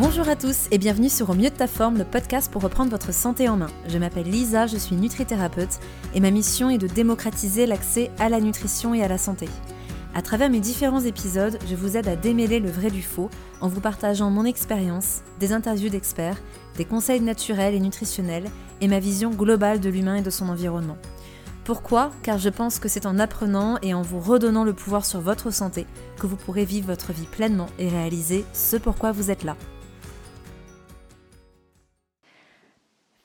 Bonjour à tous et bienvenue sur Au mieux de ta forme, le podcast pour reprendre votre santé en main. Je m'appelle Lisa, je suis nutrithérapeute et ma mission est de démocratiser l'accès à la nutrition et à la santé. À travers mes différents épisodes, je vous aide à démêler le vrai du faux en vous partageant mon expérience, des interviews d'experts, des conseils naturels et nutritionnels et ma vision globale de l'humain et de son environnement. Pourquoi? Car je pense que c'est en apprenant et en vous redonnant le pouvoir sur votre santé que vous pourrez vivre votre vie pleinement et réaliser ce pourquoi vous êtes là.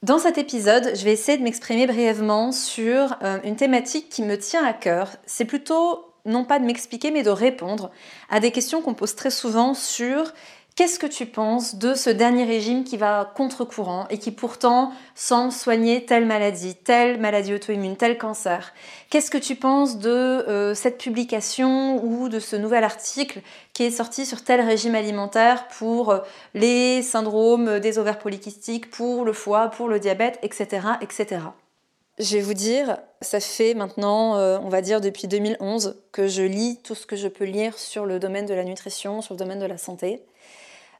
Dans cet épisode, je vais essayer de m'exprimer brièvement sur euh, une thématique qui me tient à cœur. C'est plutôt non pas de m'expliquer, mais de répondre à des questions qu'on pose très souvent sur Qu'est-ce que tu penses de ce dernier régime qui va contre-courant et qui pourtant semble soigner telle maladie, telle maladie auto-immune, tel cancer? Qu'est-ce que tu penses de euh, cette publication ou de ce nouvel article qui est sorti sur tel régime alimentaire pour euh, les syndromes des ovaires polykystiques, pour le foie, pour le diabète, etc. etc. Je vais vous dire, ça fait maintenant, euh, on va dire depuis 2011, que je lis tout ce que je peux lire sur le domaine de la nutrition, sur le domaine de la santé.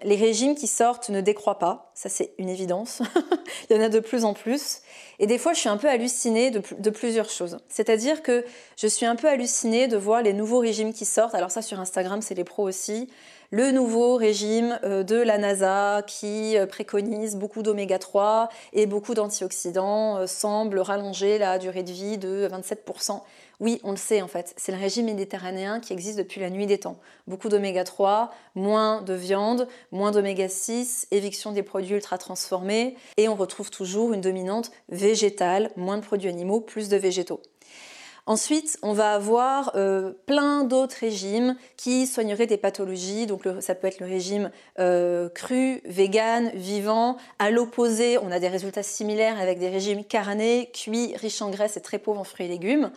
Les régimes qui sortent ne décroient pas, ça c'est une évidence. Il y en a de plus en plus. Et des fois, je suis un peu hallucinée de, de plusieurs choses. C'est-à-dire que je suis un peu hallucinée de voir les nouveaux régimes qui sortent. Alors ça, sur Instagram, c'est les pros aussi le nouveau régime euh, de la NASA qui euh, préconise beaucoup d'oméga 3 et beaucoup d'antioxydants euh, semble rallonger la durée de vie de 27%. Oui, on le sait en fait, c'est le régime méditerranéen qui existe depuis la nuit des temps. Beaucoup d'oméga 3, moins de viande, moins d'oméga 6, éviction des produits ultra transformés et on retrouve toujours une dominante végétale, moins de produits animaux, plus de végétaux. Ensuite, on va avoir euh, plein d'autres régimes qui soigneraient des pathologies. Donc ça peut être le régime euh, cru, vegan, vivant. À l'opposé, on a des résultats similaires avec des régimes carnés, cuits, riches en graisse et très pauvres en fruits et légumes.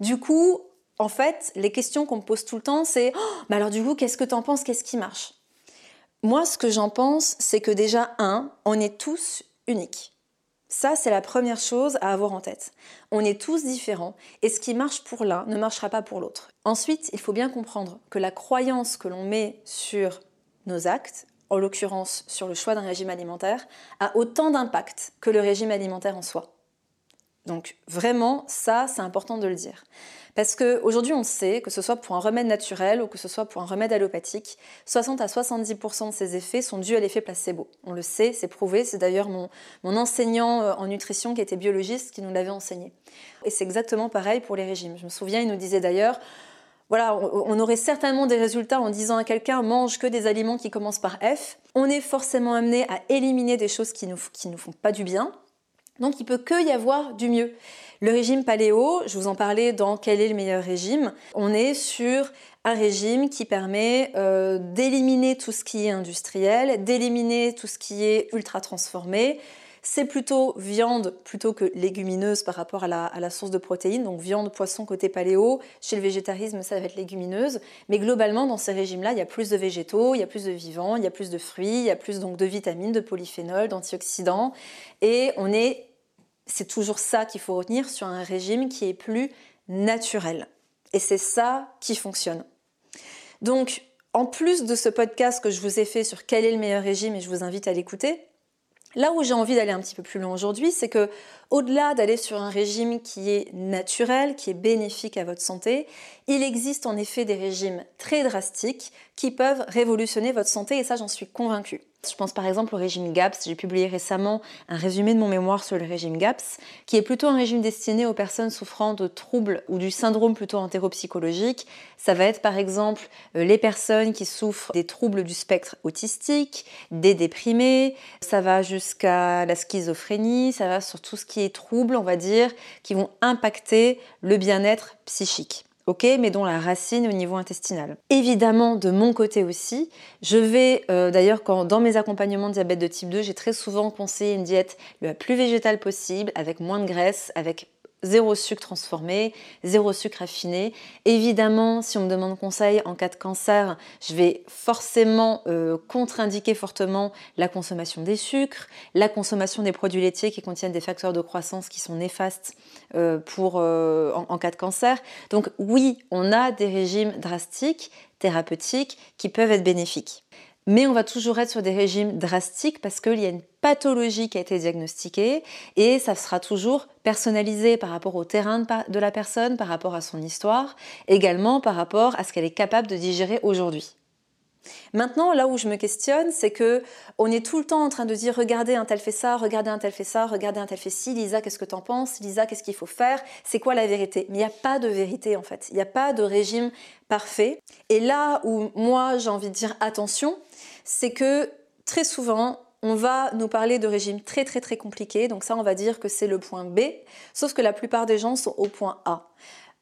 Du coup, en fait, les questions qu'on me pose tout le temps, c'est oh, alors du coup, qu'est-ce que tu en penses? Qu'est-ce qui marche? Moi, ce que j'en pense, c'est que déjà, un, on est tous uniques. Ça, c'est la première chose à avoir en tête. On est tous différents et ce qui marche pour l'un ne marchera pas pour l'autre. Ensuite, il faut bien comprendre que la croyance que l'on met sur nos actes, en l'occurrence sur le choix d'un régime alimentaire, a autant d'impact que le régime alimentaire en soi. Donc vraiment, ça, c'est important de le dire. Parce qu'aujourd'hui, on sait, que ce soit pour un remède naturel ou que ce soit pour un remède allopathique, 60 à 70% de ces effets sont dus à l'effet placebo. On le sait, c'est prouvé, c'est d'ailleurs mon, mon enseignant euh, en nutrition qui était biologiste qui nous l'avait enseigné. Et c'est exactement pareil pour les régimes. Je me souviens, il nous disait d'ailleurs, voilà, on aurait certainement des résultats en disant à quelqu'un mange que des aliments qui commencent par F. On est forcément amené à éliminer des choses qui nous, qui nous font pas du bien. Donc il peut que y avoir du mieux. Le régime paléo, je vous en parlais dans quel est le meilleur régime. On est sur un régime qui permet euh, d'éliminer tout ce qui est industriel, d'éliminer tout ce qui est ultra transformé. C'est plutôt viande plutôt que légumineuse par rapport à la, source de protéines, donc viande, poisson côté paléo. Chez le végétarisme, ça va être légumineuse. Mais globalement, dans ces régimes-là, il y a plus de végétaux, il y a plus de vivants, il y a plus de fruits, il y a plus donc de vitamines, de polyphénols, d'antioxydants. Et on est c'est toujours ça qu'il faut retenir sur un régime qui est plus naturel. Et c'est ça qui fonctionne. Donc, en plus de ce podcast que je vous ai fait sur quel est le meilleur régime et je vous invite à l'écouter, là où j'ai envie d'aller un petit peu plus loin aujourd'hui, c'est que au-delà d'aller sur un régime qui est naturel, qui est bénéfique à votre santé, il existe en effet des régimes très drastiques qui peuvent révolutionner votre santé et ça j'en suis convaincue. Je pense par exemple au régime GAPS. J'ai publié récemment un résumé de mon mémoire sur le régime GAPS, qui est plutôt un régime destiné aux personnes souffrant de troubles ou du syndrome plutôt entéropsychologique. Ça va être par exemple euh, les personnes qui souffrent des troubles du spectre autistique, des déprimés, ça va jusqu'à la schizophrénie, ça va sur tout ce qui est troubles, on va dire, qui vont impacter le bien-être psychique ok, mais dont la racine au niveau intestinal. Évidemment, de mon côté aussi, je vais, euh, d'ailleurs, dans mes accompagnements de diabète de type 2, j'ai très souvent conseillé une diète la plus végétale possible, avec moins de graisse, avec zéro sucre transformé, zéro sucre affiné. Évidemment, si on me demande conseil en cas de cancer, je vais forcément euh, contre-indiquer fortement la consommation des sucres, la consommation des produits laitiers qui contiennent des facteurs de croissance qui sont néfastes euh, pour, euh, en, cas de cancer. Donc oui, on a des régimes drastiques, thérapeutiques, qui peuvent être bénéfiques. Mais on va toujours être sur des régimes drastiques parce qu'il y a une pathologie qui a été diagnostiquée et ça sera toujours personnalisé par rapport au terrain de la personne, par rapport à son histoire, également par rapport à ce qu'elle est capable de digérer aujourd'hui. Maintenant, là où je me questionne, c'est que on est tout le temps en train de dire regardez un tel fait ça, regardez un tel fait ça, regardez un tel fait ci, Lisa, qu'est-ce que t'en penses? Lisa, qu'est-ce qu'il faut faire? C'est quoi la vérité? Mais il n'y a pas de vérité en fait. Il n'y a pas de régime parfait. Et là où moi j'ai envie de dire attention, c'est que très souvent, on va nous parler de régimes très très très compliqués, donc ça on va dire que c'est le point B, sauf que la plupart des gens sont au point A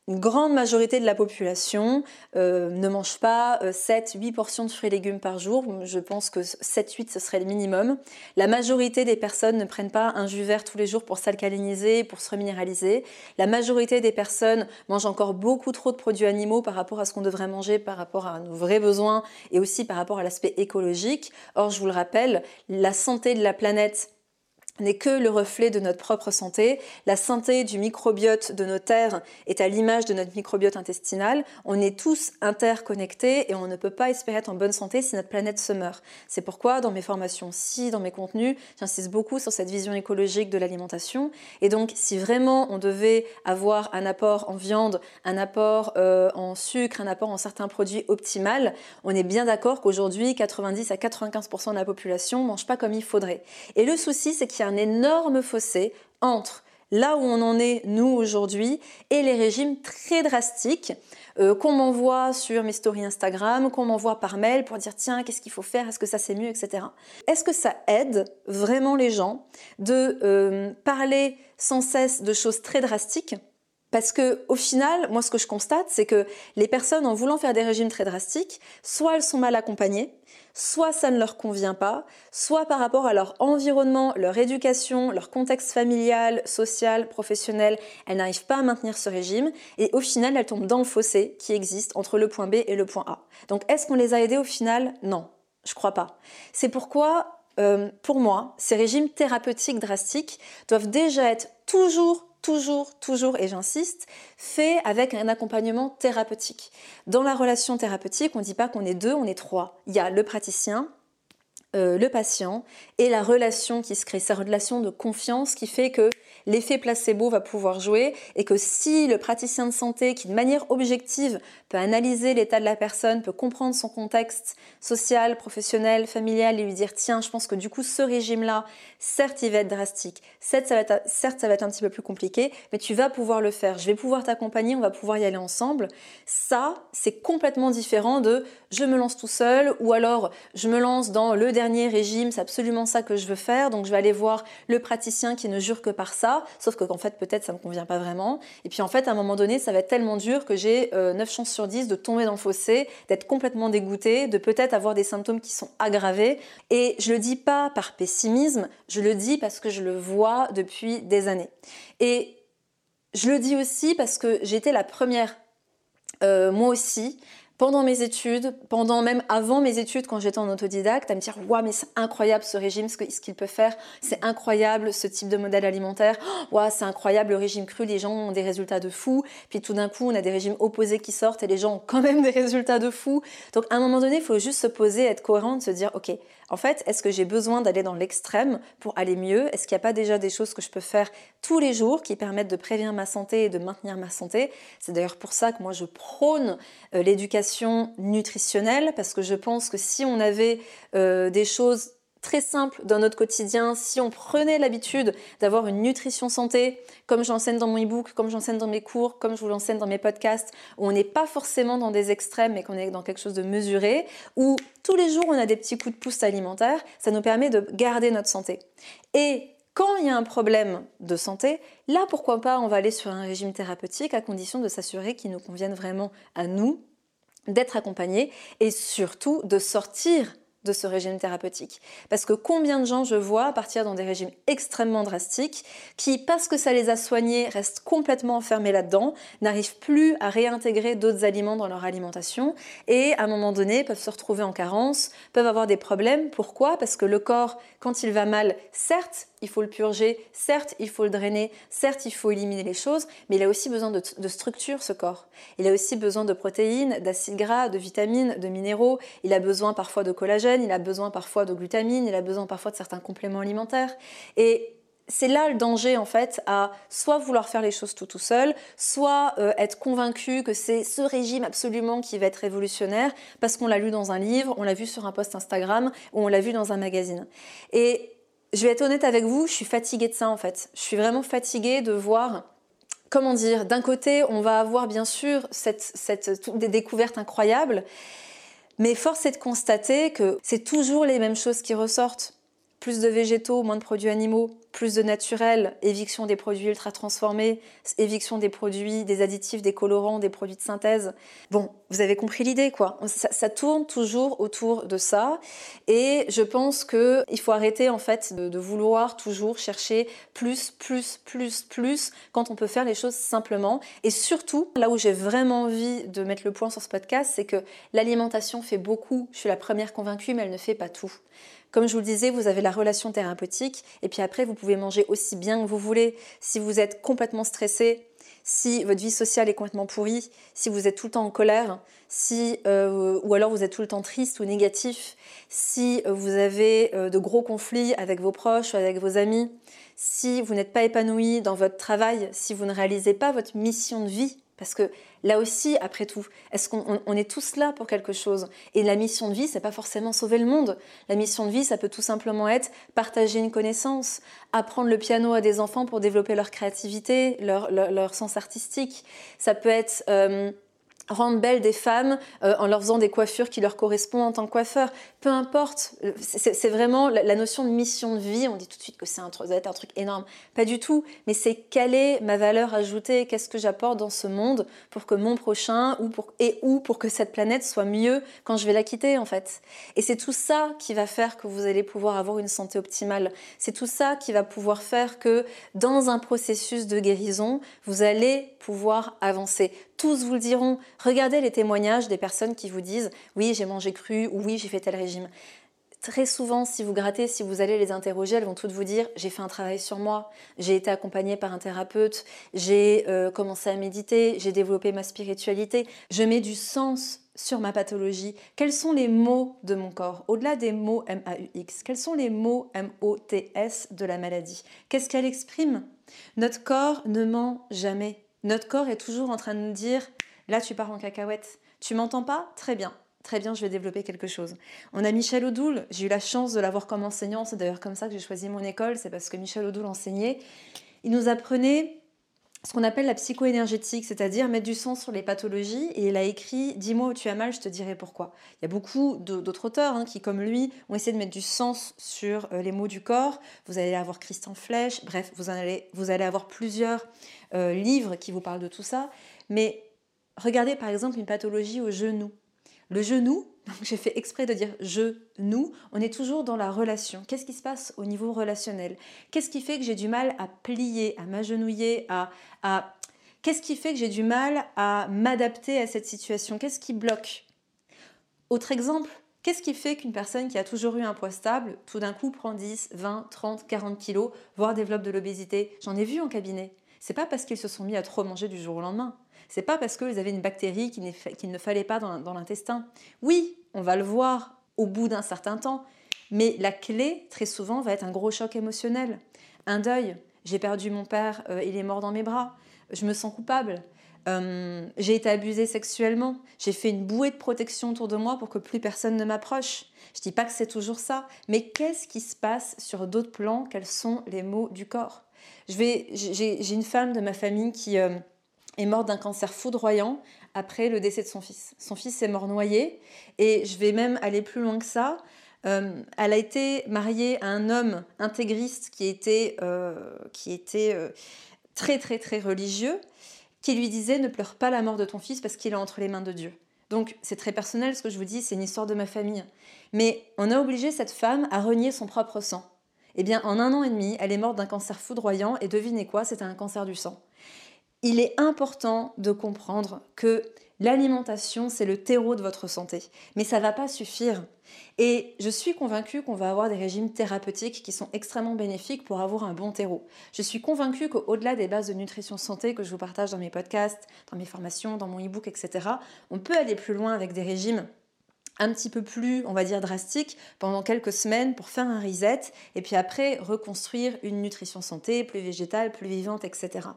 une grande majorité de la population euh, ne mange pas 7-8 euh, portions de fruits et légumes par jour. Je pense que 7-8 ce serait le minimum. La majorité des personnes ne prennent pas un jus vert tous les jours pour s'alcaliniser, pour se reminéraliser. La majorité des personnes mangent encore beaucoup trop de produits animaux par rapport à ce qu'on devrait manger, par rapport à nos vrais besoins et aussi par rapport à l'aspect écologique. Or, je vous le rappelle, la santé de la planète n'est que le reflet de notre propre santé. La santé du microbiote de nos terres est à l'image de notre microbiote intestinal. On est tous interconnectés et on ne peut pas espérer être en bonne santé si notre planète se meurt. C'est pourquoi dans mes formations ci, dans mes contenus, j'insiste beaucoup sur cette vision écologique de l'alimentation. Et donc si vraiment on devait avoir un apport en viande, un apport euh, en sucre, un apport en certains produits optimal, on est bien d'accord qu'aujourd'hui 90 à 95% de la population ne mange pas comme il faudrait. Et le souci c'est qu'il un énorme fossé entre là où on en est nous aujourd'hui et les régimes très drastiques euh, qu'on m'envoie sur mes stories Instagram, qu'on m'envoie par mail pour dire tiens qu'est-ce qu'il faut faire, est-ce que ça c'est mieux, etc. Est-ce que ça aide vraiment les gens de euh, parler sans cesse de choses très drastiques parce que au final, moi ce que je constate, c'est que les personnes en voulant faire des régimes très drastiques, soit elles sont mal accompagnées, soit ça ne leur convient pas, soit par rapport à leur environnement, leur éducation, leur contexte familial, social, professionnel, elles n'arrivent pas à maintenir ce régime et au final elles tombent dans le fossé qui existe entre le point B et le point A. Donc est-ce qu'on les a aidées au final? Non, je crois pas. C'est pourquoi euh, pour moi, ces régimes thérapeutiques drastiques doivent déjà être toujours toujours, toujours, et j'insiste, fait avec un accompagnement thérapeutique. Dans la relation thérapeutique, on ne dit pas qu'on est deux, on est trois. Il y a le praticien, euh, le patient et la relation qui se crée, cette relation de confiance qui fait que l'effet placebo va pouvoir jouer et que si le praticien de santé, qui de manière objective peut analyser l'état de la personne, peut comprendre son contexte social, professionnel, familial et lui dire tiens, je pense que du coup ce régime-là, certes il va être drastique, certes ça, va être, certes ça va être un petit peu plus compliqué, mais tu vas pouvoir le faire, je vais pouvoir t'accompagner, on va pouvoir y aller ensemble. Ça, c'est complètement différent de je me lance tout seul ou alors je me lance dans le dernier régime, c'est absolument ça que je veux faire, donc je vais aller voir le praticien qui ne jure que par ça sauf que qu'en fait peut-être ça me convient pas vraiment. Et puis en fait à un moment donné ça va être tellement dur que j'ai 9 euh, chances sur 10 de tomber dans le fossé, d'être complètement dégoûtée, de peut-être avoir des symptômes qui sont aggravés. Et je le dis pas par pessimisme, je le dis parce que je le vois depuis des années. Et je le dis aussi parce que j'étais la première, euh, moi aussi, pendant mes études, pendant même avant mes études quand j'étais en autodidacte, à me dire waouh mais c'est incroyable ce régime, ce qu'il peut faire, c'est incroyable ce type de modèle alimentaire, waouh c'est incroyable le régime cru, les gens ont des résultats de fou, puis tout d'un coup on a des régimes opposés qui sortent et les gens ont quand même des résultats de fou. Donc à un moment donné il faut juste se poser, être cohérent, de se dire ok en fait, est-ce que j'ai besoin d'aller dans l'extrême pour aller mieux? Est-ce qu'il n'y a pas déjà des choses que je peux faire tous les jours qui permettent de prévenir ma santé et de maintenir ma santé? C'est d'ailleurs pour ça que moi je prône euh, l'éducation nutritionnelle parce que je pense que si on avait euh, des choses très simple dans notre quotidien, si on prenait l'habitude d'avoir une nutrition santé, comme j'enseigne dans mon e-book, comme j'enseigne dans mes cours, comme je vous l'enseigne dans mes podcasts, où on n'est pas forcément dans des extrêmes, mais qu'on est dans quelque chose de mesuré, où tous les jours on a des petits coups de pouce alimentaires, ça nous permet de garder notre santé. Et quand il y a un problème de santé, là pourquoi pas on va aller sur un régime thérapeutique à condition de s'assurer qu'il nous convienne vraiment à nous, d'être accompagné et surtout de sortir de ce régime thérapeutique. Parce que combien de gens je vois partir dans des régimes extrêmement drastiques qui, parce que ça les a soignés, restent complètement enfermés là-dedans, n'arrivent plus à réintégrer d'autres aliments dans leur alimentation et à un moment donné peuvent se retrouver en carence, peuvent avoir des problèmes. Pourquoi? Parce que le corps, quand il va mal, certes, il faut le purger, certes, il faut le drainer, certes, il faut éliminer les choses, mais il a aussi besoin de, structure, ce corps. Il a aussi besoin de protéines, d'acides gras, de vitamines, de minéraux, il a besoin parfois de collagène, il a besoin parfois de glutamine, il a besoin parfois de certains compléments alimentaires. Et c'est là le danger en fait à soit vouloir faire les choses tout tout seul, soit euh, être convaincu que c'est ce régime absolument qui va être révolutionnaire parce qu'on l'a lu dans un livre, on l'a vu sur un post Instagram ou on l'a vu dans un magazine. Et je vais être honnête avec vous, je suis fatiguée de ça en fait. Je suis vraiment fatiguée de voir comment dire, d'un côté, on va avoir bien sûr des découvertes incroyables, mais force est de constater que c'est toujours les mêmes choses qui ressortent plus de végétaux, moins de produits animaux, plus de naturel, éviction des produits ultra transformés, éviction des produits, des additifs, des colorants, des produits de synthèse. Bon, vous avez compris l'idée, quoi. Ça, tourne toujours autour de ça. Et je pense qu'il faut arrêter, en fait, de, de, vouloir toujours chercher plus, plus, plus, plus, quand on peut faire les choses simplement. Et surtout, là où j'ai vraiment envie de mettre le point sur ce podcast, c'est que l'alimentation fait beaucoup. Je suis la première convaincue, mais elle ne fait pas tout. Comme je vous le disais, vous avez la relation thérapeutique et puis après, vous pouvez manger aussi bien que vous voulez. Si vous êtes complètement stressé, si votre vie sociale est complètement pourrie, si vous êtes tout le temps en colère, si, euh, ou alors vous êtes tout le temps triste ou négatif, si vous avez euh, de gros conflits avec vos proches ou avec vos amis, si vous n'êtes pas épanoui dans votre travail, si vous ne réalisez pas votre mission de vie, parce que là aussi, après tout, est-ce qu'on est tous là pour quelque chose? Et la mission de vie, c'est pas forcément sauver le monde. La mission de vie, ça peut tout simplement être partager une connaissance, apprendre le piano à des enfants pour développer leur créativité, leur, sens artistique. Ça peut être euh, rendre belles des femmes euh, en leur faisant des coiffures qui leur correspondent en tant que coiffeur. Peu importe, c'est vraiment la, notion de mission de vie. On dit tout de suite que c'est un, un truc énorme. Pas du tout, mais c'est quelle est ma valeur ajoutée, qu'est-ce que j'apporte dans ce monde pour que mon prochain ou pour, et ou pour que cette planète soit mieux quand je vais la quitter en fait. Et c'est tout ça qui va faire que vous allez pouvoir avoir une santé optimale. C'est tout ça qui va pouvoir faire que dans un processus de guérison, vous allez pouvoir avancer tous vous le diront. Regardez les témoignages des personnes qui vous disent oui, j'ai mangé cru ou oui, j'ai fait tel régime. Très souvent, si vous grattez, si vous allez les interroger, elles vont toutes vous dire j'ai fait un travail sur moi, j'ai été accompagnée par un thérapeute, j'ai euh, commencé à méditer, j'ai développé ma spiritualité, je mets du sens sur ma pathologie. Quels sont les mots de mon corps? Au-delà des mots M-A-U-X, quels sont les mots M-O-T-S de la maladie? Qu'est-ce qu'elle exprime? Notre corps ne ment jamais. Notre corps est toujours en train de nous dire là tu pars en cacahuète. Tu m'entends pas? Très bien. Très bien, je vais développer quelque chose. On a Michel Odoul, j'ai eu la chance de l'avoir comme enseignant, c'est d'ailleurs comme ça que j'ai choisi mon école, c'est parce que Michel Odoul enseignait. Il nous apprenait ce qu'on appelle la psycho-énergétique, c'est-à-dire mettre du sens sur les pathologies. Et il a écrit Dis-moi où tu as mal, je te dirai pourquoi. Il y a beaucoup d'autres auteurs hein, qui, comme lui, ont essayé de mettre du sens sur euh, les mots du corps. Vous allez avoir Christian Flech, bref, vous, allez, vous allez avoir plusieurs euh, livres qui vous parlent de tout ça. Mais regardez par exemple une pathologie au genou. Le genou, j'ai fait exprès de dire je, nous, on est toujours dans la relation. Qu'est-ce qui se passe au niveau relationnel? Qu'est-ce qui fait que j'ai du mal à plier, à m'agenouiller, à, à... Qu'est-ce qui fait que j'ai du mal à m'adapter à cette situation? Qu'est-ce qui bloque? Autre exemple, qu'est-ce qui fait qu'une personne qui a toujours eu un poids stable, tout d'un coup prend 10, 20, 30, 40 kilos, voire développe de l'obésité? J'en ai vu en cabinet. C'est pas parce qu'ils se sont mis à trop manger du jour au lendemain. C'est pas parce qu'ils avaient une bactérie qu'il ne fallait pas dans, l'intestin. Oui, on va le voir au bout d'un certain temps, mais la clé, très souvent, va être un gros choc émotionnel, un deuil. J'ai perdu mon père, euh, il est mort dans mes bras. Je me sens coupable. Euh, j'ai été abusée sexuellement. J'ai fait une bouée de protection autour de moi pour que plus personne ne m'approche. Je dis pas que c'est toujours ça, mais qu'est-ce qui se passe sur d'autres plans Quels sont les mots du corps? J'ai une femme de ma famille qui, euh, est morte d'un cancer foudroyant après le décès de son fils. Son fils est mort noyé et je vais même aller plus loin que ça. Euh, elle a été mariée à un homme intégriste qui était, euh, qui était euh, très très très religieux, qui lui disait ne pleure pas la mort de ton fils parce qu'il est entre les mains de Dieu. Donc c'est très personnel ce que je vous dis, c'est une histoire de ma famille. Mais on a obligé cette femme à renier son propre sang. Eh bien en un an et demi, elle est morte d'un cancer foudroyant et devinez quoi, c'était un cancer du sang il est important de comprendre que l'alimentation, c'est le terreau de votre santé. Mais ça ne va pas suffire. Et je suis convaincue qu'on va avoir des régimes thérapeutiques qui sont extrêmement bénéfiques pour avoir un bon terreau. Je suis convaincue qu'au-delà des bases de nutrition santé que je vous partage dans mes podcasts, dans mes formations, dans mon e-book, etc., on peut aller plus loin avec des régimes un petit peu plus, on va dire, drastique pendant quelques semaines pour faire un reset et puis après reconstruire une nutrition santé plus végétale, plus vivante, etc.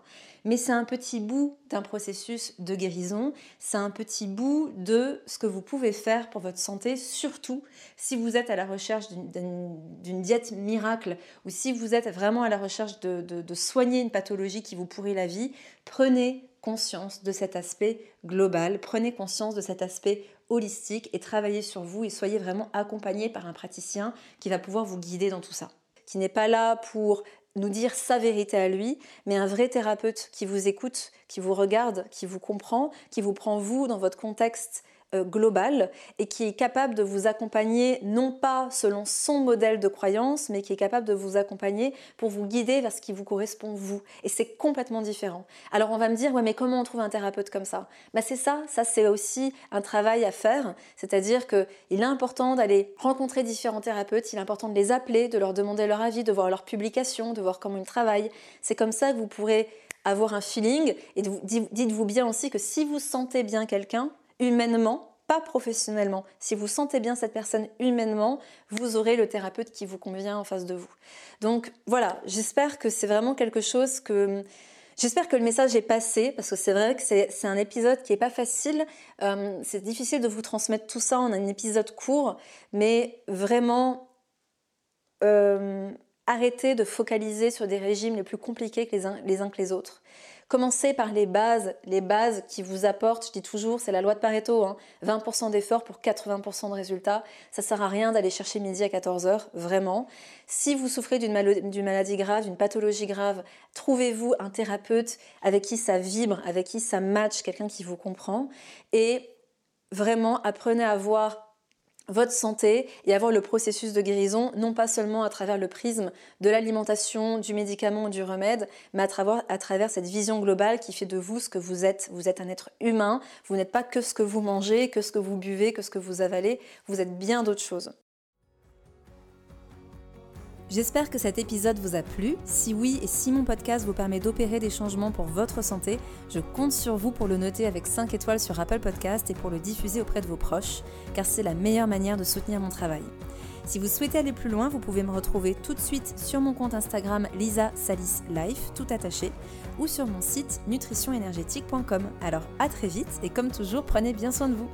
Mais c'est un petit bout d'un processus de guérison, c'est un petit bout de ce que vous pouvez faire pour votre santé, surtout si vous êtes à la recherche d'une diète miracle ou si vous êtes vraiment à la recherche de, de soigner une pathologie qui vous pourrit la vie, prenez conscience de cet aspect global, prenez conscience de cet aspect holistique et travaillez sur vous et soyez vraiment accompagné par un praticien qui va pouvoir vous guider dans tout ça. Qui n'est pas là pour nous dire sa vérité à lui, mais un vrai thérapeute qui vous écoute, qui vous regarde, qui vous comprend, qui vous prend vous dans votre contexte global et qui est capable de vous accompagner non pas selon son modèle de croyance, mais qui est capable de vous accompagner pour vous guider vers ce qui vous correspond vous. Et c'est complètement différent. Alors on va me dire, ouais, mais comment on trouve un thérapeute comme ça? Bah c'est ça, ça c'est aussi un travail à faire. C'est-à-dire qu'il est important d'aller rencontrer différents thérapeutes, il est important de les appeler, de leur demander leur avis, de voir leurs publications, de voir comment ils travaillent. C'est comme ça que vous pourrez avoir un feeling et dites-vous bien aussi que si vous sentez bien quelqu'un, humainement, pas professionnellement. Si vous sentez bien cette personne humainement, vous aurez le thérapeute qui vous convient en face de vous. Donc voilà, j'espère que c'est vraiment quelque chose que... J'espère que le message est passé parce que c'est vrai que c'est un épisode qui est pas facile. Euh, c'est difficile de vous transmettre tout ça en un épisode court, mais vraiment euh, arrêtez de focaliser sur des régimes les plus compliqués les uns, les uns que les autres. Commencez par les bases, les bases qui vous apportent, je dis toujours, c'est la loi de Pareto, hein, 20% d'efforts pour 80% de résultats. Ça sert à rien d'aller chercher midi à 14h, vraiment. Si vous souffrez d'une maladie grave, d'une pathologie grave, trouvez-vous un thérapeute avec qui ça vibre, avec qui ça match, quelqu'un qui vous comprend. Et vraiment, apprenez à voir votre santé et avoir le processus de guérison, non pas seulement à travers le prisme de l'alimentation, du médicament, du remède, mais à travers, à travers cette vision globale qui fait de vous ce que vous êtes. Vous êtes un être humain, vous n'êtes pas que ce que vous mangez, que ce que vous buvez, que ce que vous avalez, vous êtes bien d'autres choses. J'espère que cet épisode vous a plu. Si oui et si mon podcast vous permet d'opérer des changements pour votre santé, je compte sur vous pour le noter avec 5 étoiles sur Apple Podcast et pour le diffuser auprès de vos proches, car c'est la meilleure manière de soutenir mon travail. Si vous souhaitez aller plus loin, vous pouvez me retrouver tout de suite sur mon compte Instagram Lisa Salis Life, tout attaché, ou sur mon site nutritionénergétique.com. Alors à très vite et comme toujours, prenez bien soin de vous.